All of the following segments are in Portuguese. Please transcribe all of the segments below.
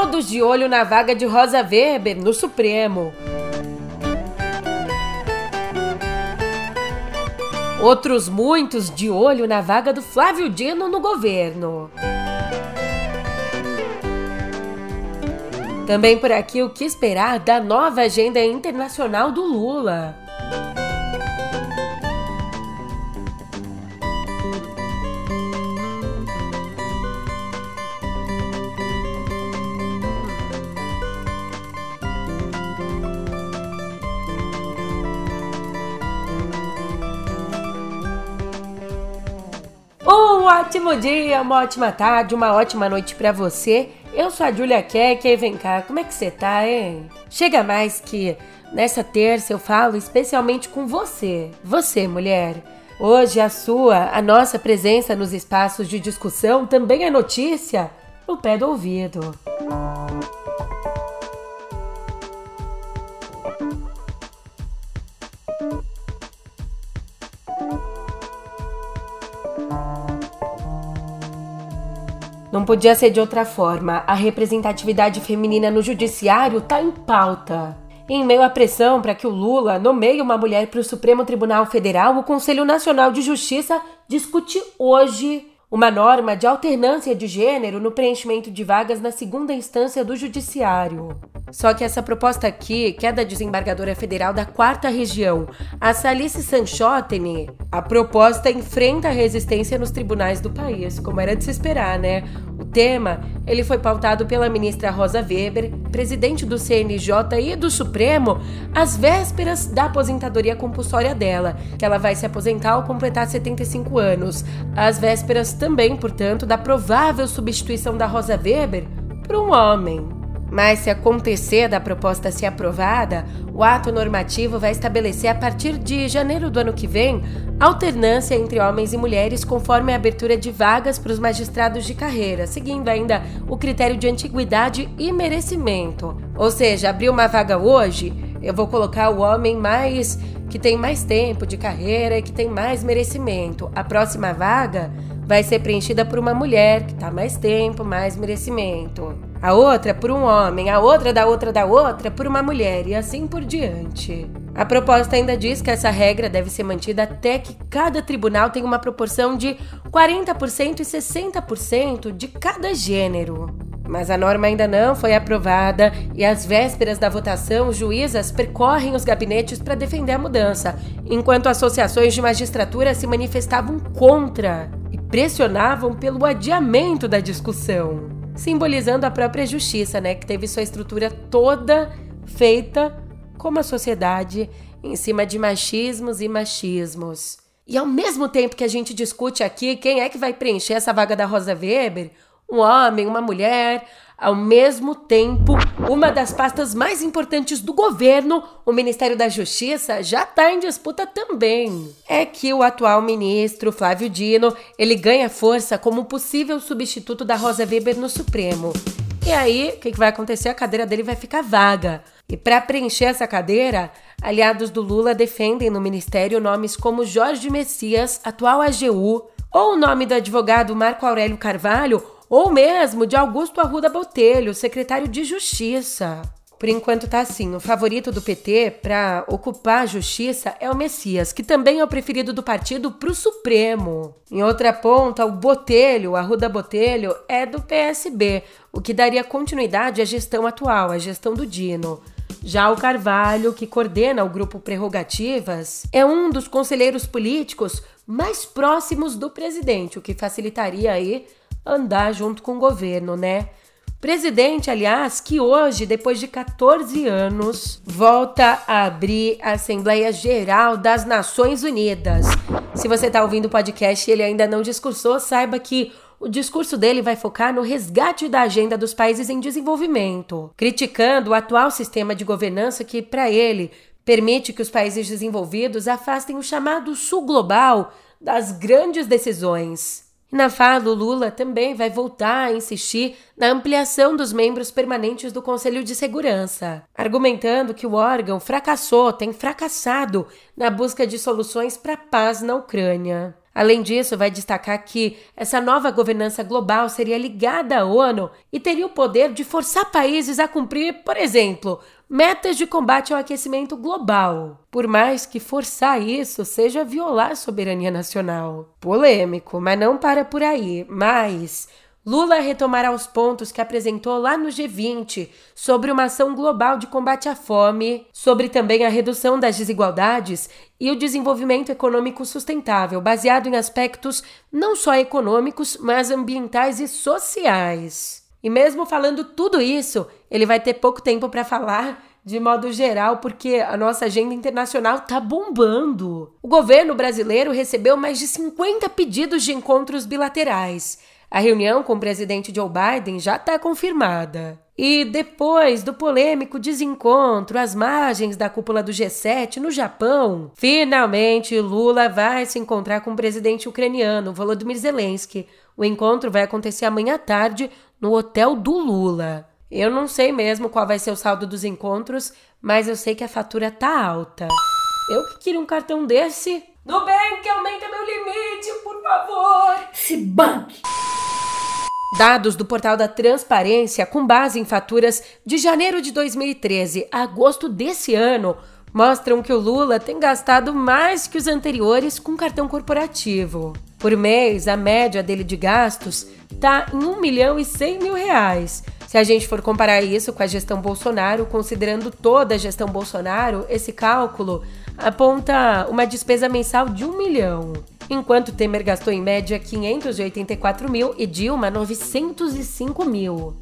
todos de olho na vaga de Rosa Weber no Supremo. Outros muitos de olho na vaga do Flávio Dino no governo. Também por aqui o que esperar da nova agenda internacional do Lula. Ótimo dia, uma ótima tarde, uma ótima noite para você. Eu sou a Julia Keck e vem cá, como é que você tá, hein? Chega mais que nessa terça eu falo especialmente com você, você, mulher. Hoje a sua, a nossa presença nos espaços de discussão também é notícia no pé do ouvido. Não podia ser de outra forma. A representatividade feminina no judiciário está em pauta. Em meio à pressão para que o Lula nomeie uma mulher para o Supremo Tribunal Federal, o Conselho Nacional de Justiça discute hoje uma norma de alternância de gênero no preenchimento de vagas na segunda instância do Judiciário. Só que essa proposta aqui, que é da desembargadora federal da quarta região, a Salice Sanchotene, a proposta enfrenta a resistência nos tribunais do país, como era de se esperar, né? Tema, ele foi pautado pela ministra Rosa Weber, presidente do CNJ e do Supremo, às vésperas da aposentadoria compulsória dela, que ela vai se aposentar ao completar 75 anos. Às vésperas também, portanto, da provável substituição da Rosa Weber por um homem. Mas se acontecer da proposta ser aprovada, o ato normativo vai estabelecer a partir de janeiro do ano que vem alternância entre homens e mulheres conforme a abertura de vagas para os magistrados de carreira, seguindo ainda o critério de antiguidade e merecimento. Ou seja, abrir uma vaga hoje, eu vou colocar o homem mais que tem mais tempo de carreira e que tem mais merecimento. A próxima vaga vai ser preenchida por uma mulher que está mais tempo, mais merecimento. A outra por um homem, a outra da outra da outra por uma mulher e assim por diante. A proposta ainda diz que essa regra deve ser mantida até que cada tribunal tenha uma proporção de 40% e 60% de cada gênero. Mas a norma ainda não foi aprovada e às vésperas da votação, juízas percorrem os gabinetes para defender a mudança, enquanto associações de magistratura se manifestavam contra pressionavam pelo adiamento da discussão, simbolizando a própria justiça, né, que teve sua estrutura toda feita como a sociedade em cima de machismos e machismos. E ao mesmo tempo que a gente discute aqui quem é que vai preencher essa vaga da Rosa Weber, um homem, uma mulher, ao mesmo tempo, uma das pastas mais importantes do governo, o Ministério da Justiça, já está em disputa também. É que o atual ministro, Flávio Dino, ele ganha força como possível substituto da Rosa Weber no Supremo. E aí, o que, que vai acontecer? A cadeira dele vai ficar vaga. E para preencher essa cadeira, aliados do Lula defendem no ministério nomes como Jorge Messias, atual AGU, ou o nome do advogado Marco Aurélio Carvalho, ou mesmo de Augusto Arruda Botelho, secretário de Justiça. Por enquanto tá assim, o favorito do PT para ocupar a justiça é o Messias, que também é o preferido do partido para o Supremo. Em outra ponta, o Botelho, Arruda Botelho, é do PSB, o que daria continuidade à gestão atual, à gestão do Dino. Já o Carvalho, que coordena o grupo Prerrogativas, é um dos conselheiros políticos mais próximos do presidente, o que facilitaria aí andar junto com o governo, né? Presidente, aliás, que hoje, depois de 14 anos, volta a abrir a Assembleia Geral das Nações Unidas. Se você está ouvindo o podcast e ele ainda não discursou, saiba que o discurso dele vai focar no resgate da agenda dos países em desenvolvimento, criticando o atual sistema de governança que, para ele, permite que os países desenvolvidos afastem o chamado Sul Global das grandes decisões. Na fala, o Lula também vai voltar a insistir na ampliação dos membros permanentes do Conselho de Segurança, argumentando que o órgão fracassou, tem fracassado na busca de soluções para a paz na Ucrânia. Além disso, vai destacar que essa nova governança global seria ligada à ONU e teria o poder de forçar países a cumprir, por exemplo, metas de combate ao aquecimento global. Por mais que forçar isso seja violar a soberania nacional. Polêmico, mas não para por aí. Mas Lula retomará os pontos que apresentou lá no G20 sobre uma ação global de combate à fome, sobre também a redução das desigualdades e o desenvolvimento econômico sustentável, baseado em aspectos não só econômicos, mas ambientais e sociais. E mesmo falando tudo isso, ele vai ter pouco tempo para falar de modo geral, porque a nossa agenda internacional tá bombando. O governo brasileiro recebeu mais de 50 pedidos de encontros bilaterais a reunião com o presidente Joe Biden já está confirmada. E depois do polêmico desencontro às margens da cúpula do G7 no Japão, finalmente Lula vai se encontrar com o presidente ucraniano Volodymyr Zelensky. O encontro vai acontecer amanhã à tarde no hotel do Lula. Eu não sei mesmo qual vai ser o saldo dos encontros, mas eu sei que a fatura tá alta. Eu que queria um cartão desse. Nubank, aumenta meu limite, por favor. Se banque. Dados do portal da Transparência, com base em faturas de janeiro de 2013 a agosto desse ano, mostram que o Lula tem gastado mais que os anteriores com cartão corporativo. Por mês, a média dele de gastos está em 1 milhão e 100 mil reais. Se a gente for comparar isso com a gestão Bolsonaro, considerando toda a gestão Bolsonaro, esse cálculo aponta uma despesa mensal de 1 milhão enquanto Temer gastou em média 584 mil e Dilma 905 mil.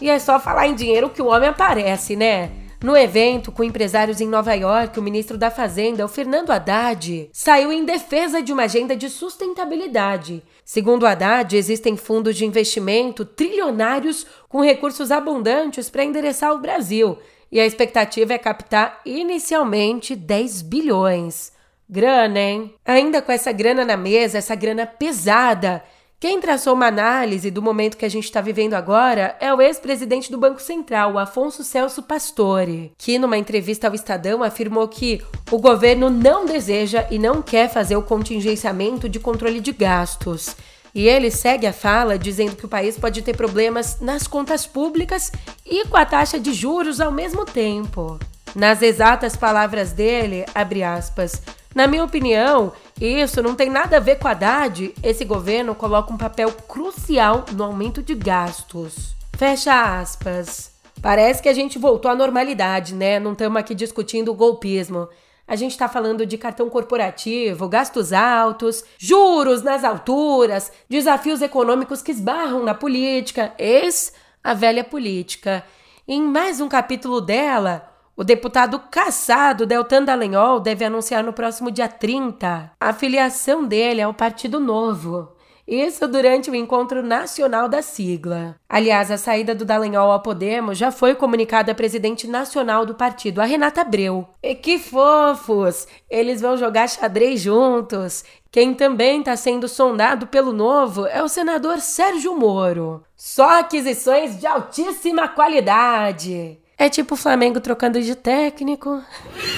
E é só falar em dinheiro que o homem aparece, né? No evento com empresários em Nova York, o ministro da Fazenda, o Fernando Haddad, saiu em defesa de uma agenda de sustentabilidade. Segundo Haddad, existem fundos de investimento trilionários com recursos abundantes para endereçar o Brasil, e a expectativa é captar inicialmente 10 bilhões. Grana, hein? Ainda com essa grana na mesa, essa grana pesada. Quem traçou uma análise do momento que a gente está vivendo agora é o ex-presidente do Banco Central, Afonso Celso Pastore, que numa entrevista ao Estadão afirmou que o governo não deseja e não quer fazer o contingenciamento de controle de gastos. E ele segue a fala dizendo que o país pode ter problemas nas contas públicas e com a taxa de juros ao mesmo tempo. Nas exatas palavras dele, abre aspas, na minha opinião, isso não tem nada a ver com a Haddad. Esse governo coloca um papel crucial no aumento de gastos. Fecha aspas. Parece que a gente voltou à normalidade, né? Não estamos aqui discutindo o golpismo. A gente está falando de cartão corporativo, gastos altos, juros nas alturas, desafios econômicos que esbarram na política. Eis a velha política. Em mais um capítulo dela, o deputado caçado Deltan Dallagnol deve anunciar no próximo dia 30 a filiação dele ao Partido Novo. Isso durante o encontro nacional da sigla. Aliás, a saída do Dallagnol ao Podemos já foi comunicada à presidente nacional do partido, a Renata Abreu. E que fofos! Eles vão jogar xadrez juntos. Quem também está sendo sondado pelo Novo é o senador Sérgio Moro. Só aquisições de altíssima qualidade. É tipo o Flamengo trocando de técnico.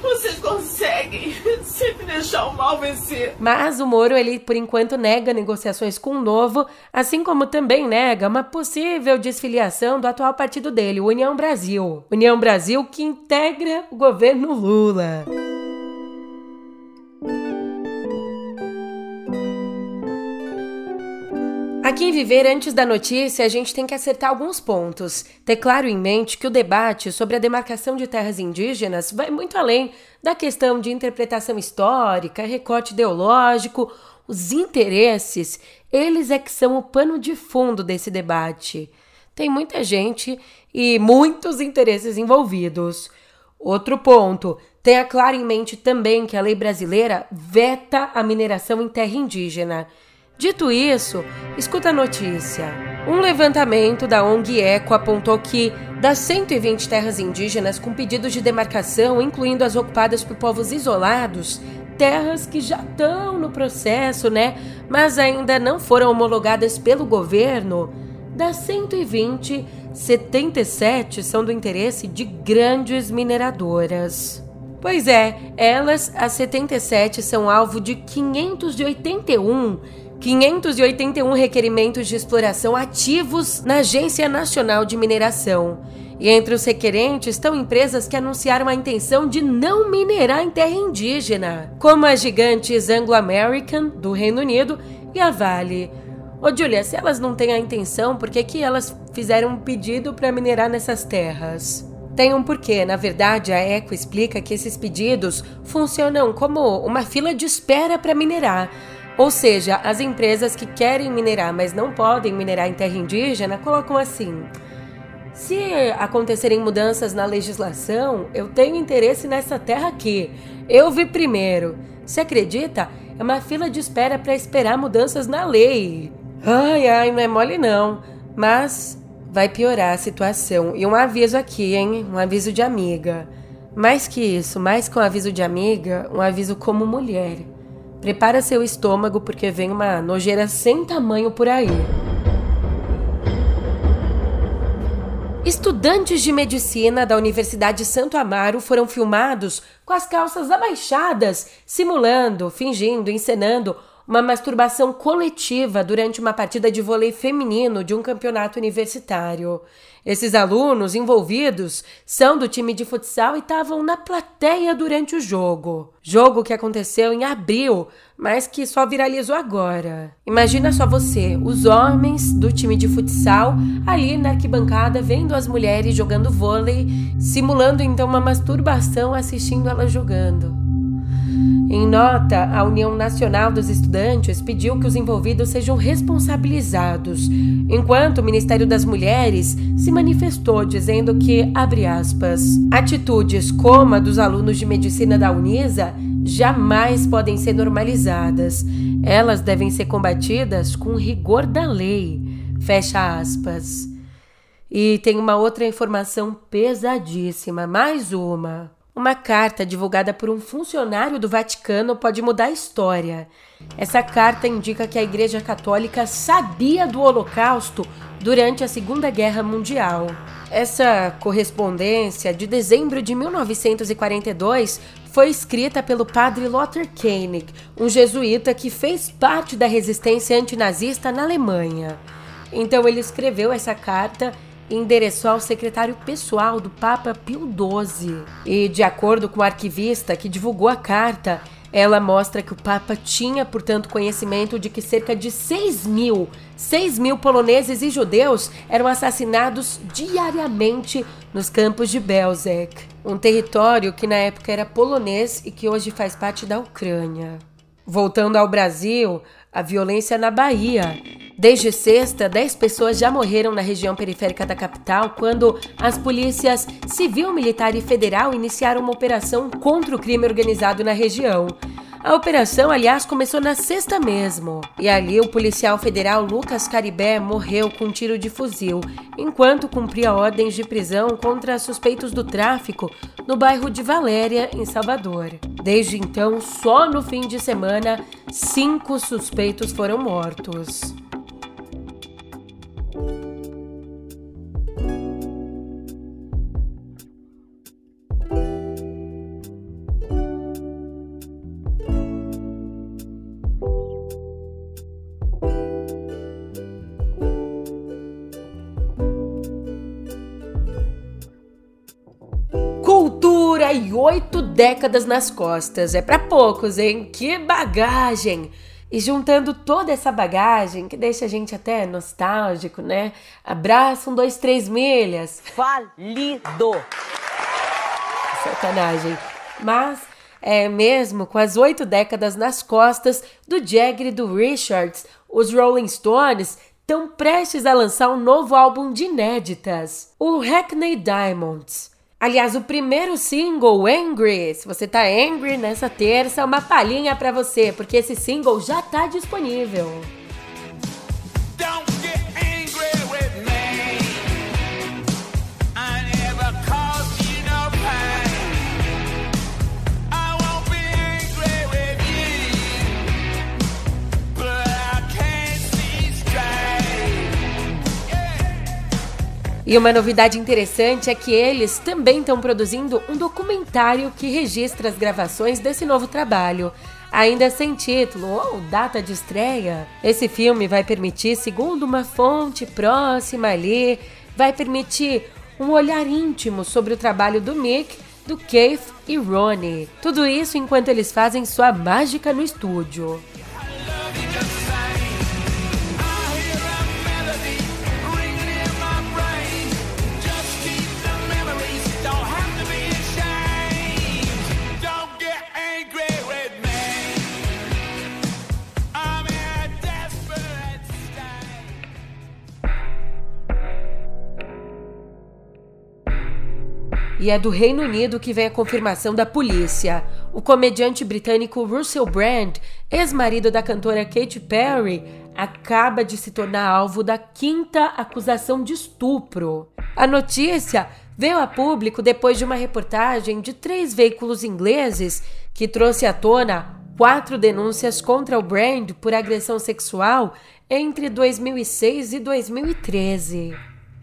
Vocês conseguem sempre deixar o mal vencer. Mas o Moro, ele por enquanto nega negociações com o Novo, assim como também nega uma possível desfiliação do atual partido dele, o União Brasil. União Brasil que integra o governo Lula. Aqui em Viver Antes da Notícia, a gente tem que acertar alguns pontos. Ter claro em mente que o debate sobre a demarcação de terras indígenas vai muito além da questão de interpretação histórica, recorte ideológico. Os interesses, eles é que são o pano de fundo desse debate. Tem muita gente e muitos interesses envolvidos. Outro ponto, tenha claro em mente também que a lei brasileira veta a mineração em terra indígena. Dito isso, escuta a notícia. Um levantamento da ONG Eco apontou que, das 120 terras indígenas com pedidos de demarcação, incluindo as ocupadas por povos isolados, terras que já estão no processo, né, mas ainda não foram homologadas pelo governo, das 120, 77 são do interesse de grandes mineradoras. Pois é, elas, as 77, são alvo de 581 581 requerimentos de exploração ativos na Agência Nacional de Mineração. E entre os requerentes estão empresas que anunciaram a intenção de não minerar em terra indígena, como as gigantes Anglo American, do Reino Unido, e a Vale. Ô Julia, se elas não têm a intenção, por que, que elas fizeram um pedido para minerar nessas terras? Tem um porquê. Na verdade, a Eco explica que esses pedidos funcionam como uma fila de espera para minerar. Ou seja, as empresas que querem minerar, mas não podem minerar em terra indígena, colocam assim: se acontecerem mudanças na legislação, eu tenho interesse nessa terra aqui. Eu vi primeiro. Se acredita? É uma fila de espera para esperar mudanças na lei. Ai, ai, não é mole não. Mas vai piorar a situação. E um aviso aqui, hein? Um aviso de amiga. Mais que isso, mais que um aviso de amiga, um aviso como mulher. Prepara seu estômago porque vem uma nojeira sem tamanho por aí. Estudantes de medicina da Universidade Santo Amaro foram filmados com as calças abaixadas, simulando, fingindo, encenando uma masturbação coletiva durante uma partida de vôlei feminino de um campeonato universitário. Esses alunos envolvidos são do time de futsal e estavam na plateia durante o jogo. Jogo que aconteceu em abril, mas que só viralizou agora. Imagina só você, os homens do time de futsal ali na arquibancada vendo as mulheres jogando vôlei, simulando então uma masturbação assistindo elas jogando. Em nota, a União Nacional dos Estudantes pediu que os envolvidos sejam responsabilizados, enquanto o Ministério das Mulheres se manifestou dizendo que, abre aspas, atitudes como a dos alunos de medicina da Unisa jamais podem ser normalizadas. Elas devem ser combatidas com rigor da lei. Fecha aspas. E tem uma outra informação pesadíssima, mais uma. Uma carta divulgada por um funcionário do Vaticano pode mudar a história. Essa carta indica que a Igreja Católica sabia do Holocausto durante a Segunda Guerra Mundial. Essa correspondência, de dezembro de 1942, foi escrita pelo padre Lothar Koenig, um jesuíta que fez parte da resistência antinazista na Alemanha. Então ele escreveu essa carta endereçou ao secretário pessoal do Papa Pio XII. E, de acordo com o arquivista que divulgou a carta, ela mostra que o Papa tinha, portanto, conhecimento de que cerca de 6 mil, 6 mil poloneses e judeus eram assassinados diariamente nos campos de Belzec, um território que na época era polonês e que hoje faz parte da Ucrânia. Voltando ao Brasil, a violência na Bahia Desde sexta, 10 pessoas já morreram na região periférica da capital quando as polícias civil, militar e federal iniciaram uma operação contra o crime organizado na região. A operação, aliás, começou na sexta mesmo. E ali o policial federal Lucas Caribé morreu com um tiro de fuzil, enquanto cumpria ordens de prisão contra suspeitos do tráfico no bairro de Valéria, em Salvador. Desde então, só no fim de semana, cinco suspeitos foram mortos. Oito décadas nas costas. É para poucos, hein? Que bagagem! E juntando toda essa bagagem, que deixa a gente até nostálgico, né? Abraço, um, dois, três milhas. Falido! Sacanagem. Mas é mesmo com as oito décadas nas costas do Jagger e do Richards, os Rolling Stones estão prestes a lançar um novo álbum de inéditas, o Hackney Diamonds. Aliás, o primeiro single, Angry, se você tá angry nessa terça, é uma palhinha para você, porque esse single já tá disponível. E uma novidade interessante é que eles também estão produzindo um documentário que registra as gravações desse novo trabalho. Ainda sem título ou data de estreia, esse filme vai permitir, segundo uma fonte próxima ali, vai permitir um olhar íntimo sobre o trabalho do Mick, do Keith e Ronnie. Tudo isso enquanto eles fazem sua mágica no estúdio. E é do Reino Unido que vem a confirmação da polícia. O comediante britânico Russell Brand, ex-marido da cantora Katy Perry, acaba de se tornar alvo da quinta acusação de estupro. A notícia veio a público depois de uma reportagem de três veículos ingleses que trouxe à tona quatro denúncias contra o Brand por agressão sexual entre 2006 e 2013.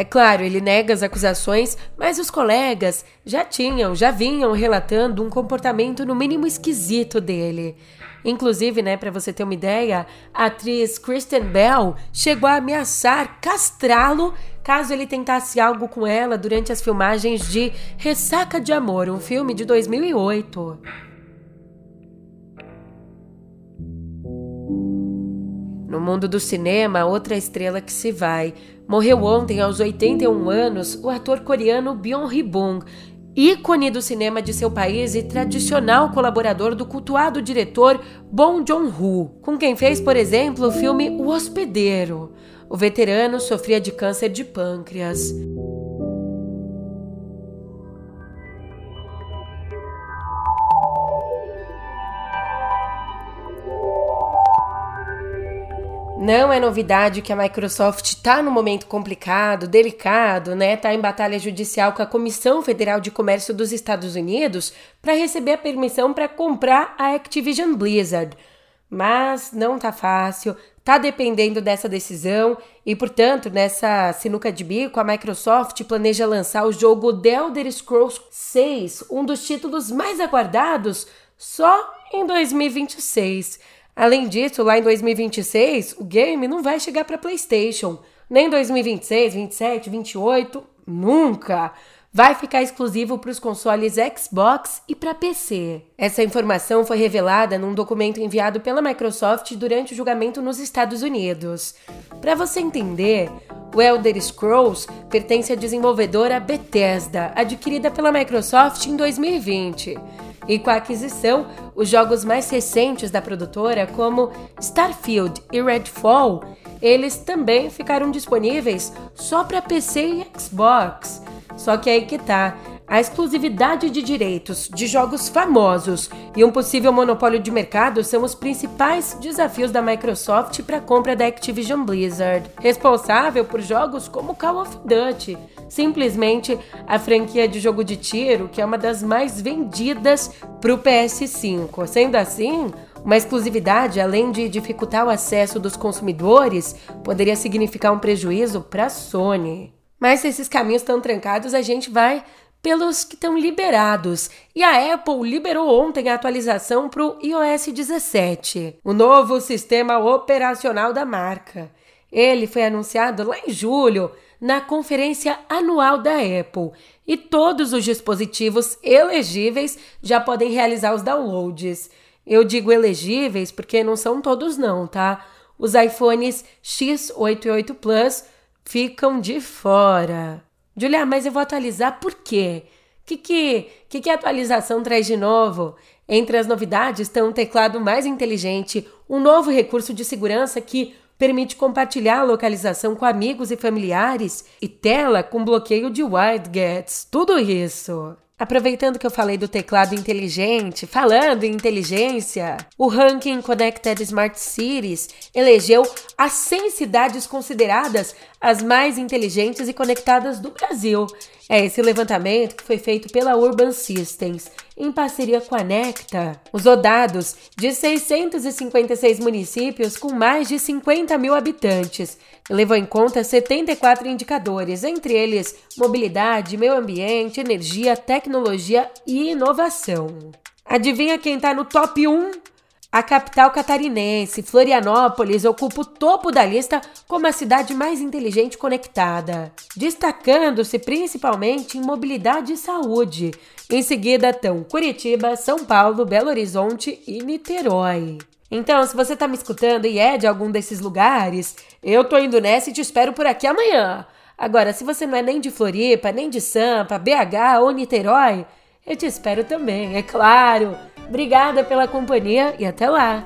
É claro, ele nega as acusações, mas os colegas já tinham, já vinham relatando um comportamento no mínimo esquisito dele. Inclusive, né, para você ter uma ideia, a atriz Kristen Bell chegou a ameaçar castrá-lo caso ele tentasse algo com ela durante as filmagens de Ressaca de Amor, um filme de 2008. No mundo do cinema, outra estrela que se vai. Morreu ontem, aos 81 anos, o ator coreano Byung Hee-bung, ícone do cinema de seu país e tradicional colaborador do cultuado diretor Bong Joon-ho, com quem fez, por exemplo, o filme O Hospedeiro. O veterano sofria de câncer de pâncreas. Não é novidade que a Microsoft está num momento complicado, delicado, né? Está em batalha judicial com a Comissão Federal de Comércio dos Estados Unidos para receber a permissão para comprar a Activision Blizzard. Mas não tá fácil, tá dependendo dessa decisão e, portanto, nessa sinuca de bico, a Microsoft planeja lançar o jogo The Elder Scrolls 6, um dos títulos mais aguardados, só em 2026. Além disso, lá em 2026, o game não vai chegar para PlayStation. Nem 2026, 27, 28, nunca. Vai ficar exclusivo para os consoles Xbox e para PC. Essa informação foi revelada num documento enviado pela Microsoft durante o julgamento nos Estados Unidos. Para você entender, o Elder Scrolls pertence à desenvolvedora Bethesda, adquirida pela Microsoft em 2020. E com a aquisição, os jogos mais recentes da produtora, como Starfield e Redfall, eles também ficaram disponíveis só para PC e Xbox. Só que aí que tá. A exclusividade de direitos de jogos famosos e um possível monopólio de mercado são os principais desafios da Microsoft para a compra da Activision Blizzard, responsável por jogos como Call of Duty, simplesmente a franquia de jogo de tiro que é uma das mais vendidas para o PS5. Sendo assim, uma exclusividade, além de dificultar o acesso dos consumidores, poderia significar um prejuízo para a Sony. Mas se esses caminhos estão trancados, a gente vai pelos que estão liberados. E a Apple liberou ontem a atualização para o iOS 17, o novo sistema operacional da marca. Ele foi anunciado lá em julho, na conferência anual da Apple, e todos os dispositivos elegíveis já podem realizar os downloads. Eu digo elegíveis porque não são todos não, tá? Os iPhones X8 e 8 Plus ficam de fora. Julia, mas eu vou atualizar por quê? O que, que, que, que a atualização traz de novo? Entre as novidades estão um teclado mais inteligente, um novo recurso de segurança que permite compartilhar a localização com amigos e familiares e tela com bloqueio de widgets. Tudo isso. Aproveitando que eu falei do teclado inteligente, falando em inteligência, o ranking Connected Smart Cities elegeu as 100 cidades consideradas as mais inteligentes e conectadas do Brasil. É esse levantamento que foi feito pela Urban Systems, em parceria com a Necta. Usou dados de 656 municípios com mais de 50 mil habitantes. Levou em conta 74 indicadores, entre eles mobilidade, meio ambiente, energia, tecnologia e inovação. Adivinha quem está no top 1 a capital catarinense, Florianópolis, ocupa o topo da lista como a cidade mais inteligente conectada, destacando-se principalmente em mobilidade e saúde. Em seguida estão Curitiba, São Paulo, Belo Horizonte e Niterói. Então, se você está me escutando e é de algum desses lugares, eu tô indo nessa e te espero por aqui amanhã. Agora, se você não é nem de Floripa, nem de Sampa, BH ou Niterói, eu te espero também, é claro. Obrigada pela companhia e até lá!